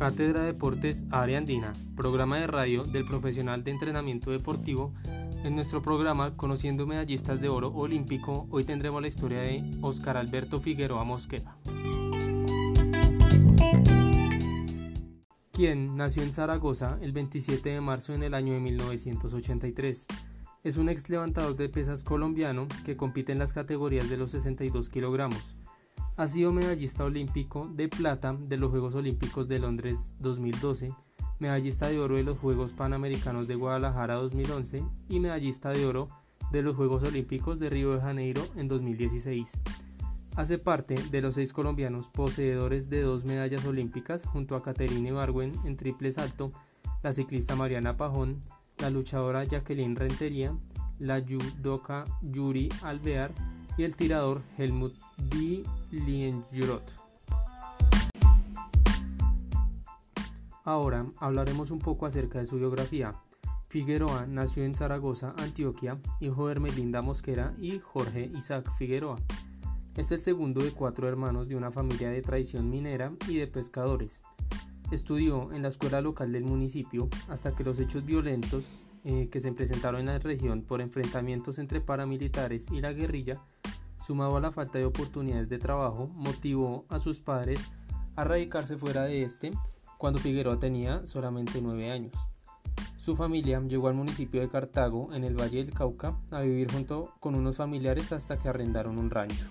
Cátedra de Deportes Área Andina, programa de radio del profesional de entrenamiento deportivo. En nuestro programa Conociendo Medallistas de Oro Olímpico, hoy tendremos la historia de Oscar Alberto Figueroa Mosquera. quien nació en Zaragoza el 27 de marzo en el año de 1983. Es un ex levantador de pesas colombiano que compite en las categorías de los 62 kilogramos. Ha sido medallista olímpico de plata de los Juegos Olímpicos de Londres 2012, medallista de oro de los Juegos Panamericanos de Guadalajara 2011 y medallista de oro de los Juegos Olímpicos de Río de Janeiro en 2016. Hace parte de los seis colombianos poseedores de dos medallas olímpicas junto a Caterine Ibargüen en triple salto, la ciclista Mariana Pajón, la luchadora Jacqueline Rentería, la judoka Yuri Alvear y el tirador Helmut D. Lienjurot. Ahora hablaremos un poco acerca de su biografía. Figueroa nació en Zaragoza, Antioquia, hijo de Hermelinda Mosquera y Jorge Isaac Figueroa. Es el segundo de cuatro hermanos de una familia de tradición minera y de pescadores. Estudió en la escuela local del municipio hasta que los hechos violentos eh, que se presentaron en la región por enfrentamientos entre paramilitares y la guerrilla sumado a la falta de oportunidades de trabajo, motivó a sus padres a radicarse fuera de este cuando Figueroa tenía solamente nueve años. Su familia llegó al municipio de Cartago, en el Valle del Cauca, a vivir junto con unos familiares hasta que arrendaron un rancho.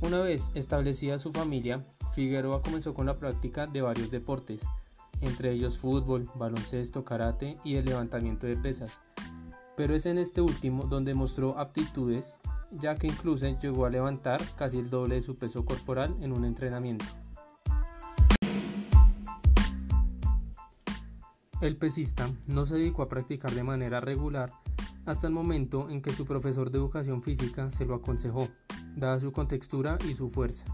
Una vez establecida su familia, Figueroa comenzó con la práctica de varios deportes, entre ellos fútbol, baloncesto, karate y el levantamiento de pesas. Pero es en este último donde mostró aptitudes ya que incluso llegó a levantar casi el doble de su peso corporal en un entrenamiento. El pesista no se dedicó a practicar de manera regular hasta el momento en que su profesor de educación física se lo aconsejó, dada su contextura y su fuerza.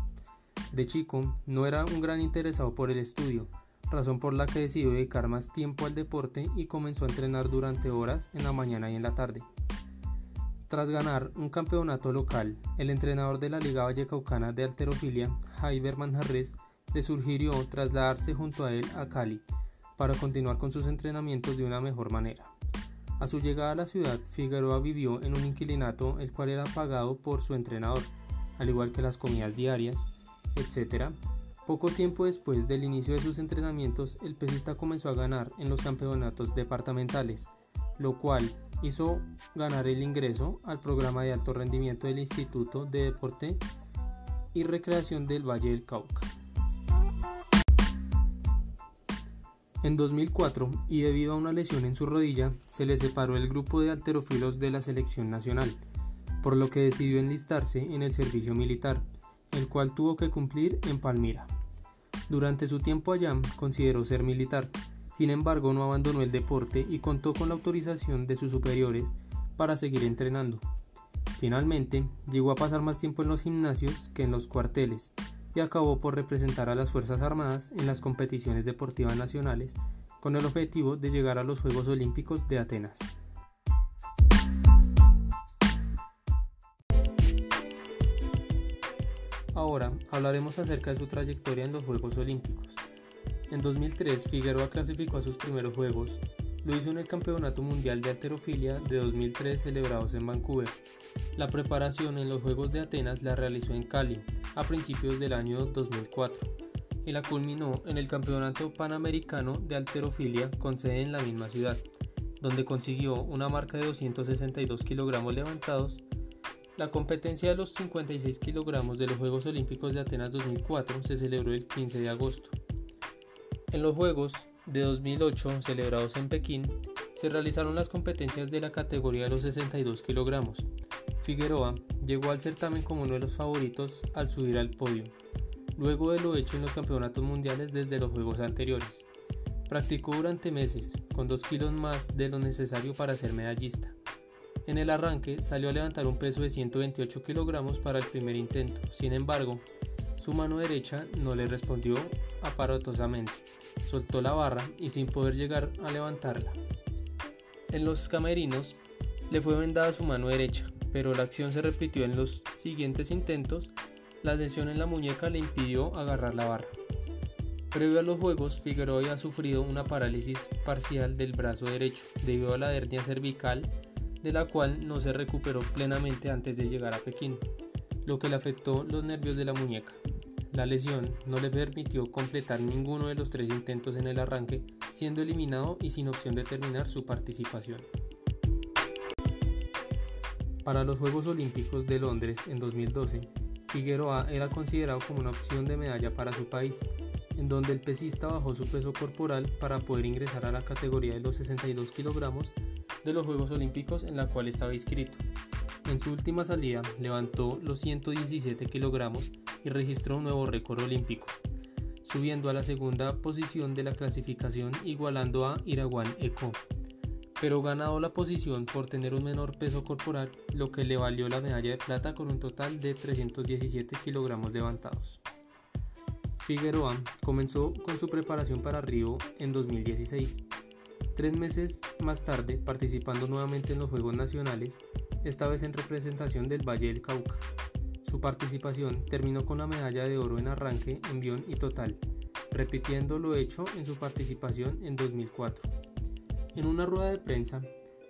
De chico, no era un gran interesado por el estudio, razón por la que decidió dedicar más tiempo al deporte y comenzó a entrenar durante horas en la mañana y en la tarde. Tras ganar un campeonato local, el entrenador de la Liga Vallecaucana de Alterofilia, Jaiber Manjarres, le sugirió trasladarse junto a él a Cali para continuar con sus entrenamientos de una mejor manera. A su llegada a la ciudad, Figueroa vivió en un inquilinato el cual era pagado por su entrenador, al igual que las comidas diarias, etc. Poco tiempo después del inicio de sus entrenamientos, el pesista comenzó a ganar en los campeonatos departamentales, lo cual hizo ganar el ingreso al programa de alto rendimiento del Instituto de Deporte y Recreación del Valle del Cauca. En 2004, y debido a una lesión en su rodilla, se le separó el grupo de alterofilos de la selección nacional, por lo que decidió enlistarse en el servicio militar, el cual tuvo que cumplir en Palmira. Durante su tiempo allá, consideró ser militar, sin embargo, no abandonó el deporte y contó con la autorización de sus superiores para seguir entrenando. Finalmente, llegó a pasar más tiempo en los gimnasios que en los cuarteles y acabó por representar a las Fuerzas Armadas en las competiciones deportivas nacionales con el objetivo de llegar a los Juegos Olímpicos de Atenas. Ahora hablaremos acerca de su trayectoria en los Juegos Olímpicos. En 2003, Figueroa clasificó a sus primeros Juegos. Lo hizo en el Campeonato Mundial de Alterofilia de 2003 celebrados en Vancouver. La preparación en los Juegos de Atenas la realizó en Cali a principios del año 2004 y la culminó en el Campeonato Panamericano de Alterofilia con sede en la misma ciudad, donde consiguió una marca de 262 kilogramos levantados. La competencia de los 56 kilogramos de los Juegos Olímpicos de Atenas 2004 se celebró el 15 de agosto. En los Juegos de 2008 celebrados en Pekín, se realizaron las competencias de la categoría de los 62 kilogramos. Figueroa llegó al certamen como uno de los favoritos al subir al podio, luego de lo hecho en los campeonatos mundiales desde los Juegos anteriores. Practicó durante meses, con 2 kilos más de lo necesario para ser medallista. En el arranque salió a levantar un peso de 128 kilogramos para el primer intento, sin embargo, su mano derecha no le respondió aparatosamente soltó la barra y sin poder llegar a levantarla. En los camerinos le fue vendada su mano derecha, pero la acción se repitió en los siguientes intentos. La lesión en la muñeca le impidió agarrar la barra. Previo a los Juegos, Figueroa había sufrido una parálisis parcial del brazo derecho debido a la hernia cervical, de la cual no se recuperó plenamente antes de llegar a Pekín, lo que le afectó los nervios de la muñeca. La lesión no le permitió completar ninguno de los tres intentos en el arranque, siendo eliminado y sin opción de terminar su participación. Para los Juegos Olímpicos de Londres en 2012, Figueroa era considerado como una opción de medalla para su país, en donde el pesista bajó su peso corporal para poder ingresar a la categoría de los 62 kilogramos de los Juegos Olímpicos en la cual estaba inscrito. En su última salida levantó los 117 kilogramos y registró un nuevo récord olímpico, subiendo a la segunda posición de la clasificación igualando a Iraguan Eco, pero ganado la posición por tener un menor peso corporal, lo que le valió la medalla de plata con un total de 317 kilogramos levantados. Figueroa comenzó con su preparación para Río en 2016. Tres meses más tarde, participando nuevamente en los Juegos Nacionales, esta vez en representación del Valle del Cauca. Su participación terminó con la medalla de oro en arranque, envión y total, repitiendo lo hecho en su participación en 2004. En una rueda de prensa,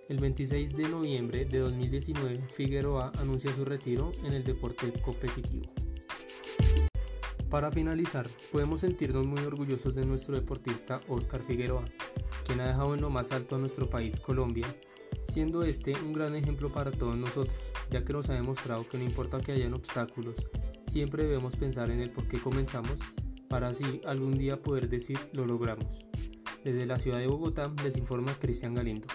el 26 de noviembre de 2019, Figueroa anuncia su retiro en el deporte competitivo. Para finalizar, podemos sentirnos muy orgullosos de nuestro deportista Oscar Figueroa, quien ha dejado en lo más alto a nuestro país, Colombia, siendo este un gran ejemplo para todos nosotros, ya que nos ha demostrado que no importa que hayan obstáculos, siempre debemos pensar en el por qué comenzamos, para así algún día poder decir lo logramos. Desde la ciudad de Bogotá les informa Cristian Galindo.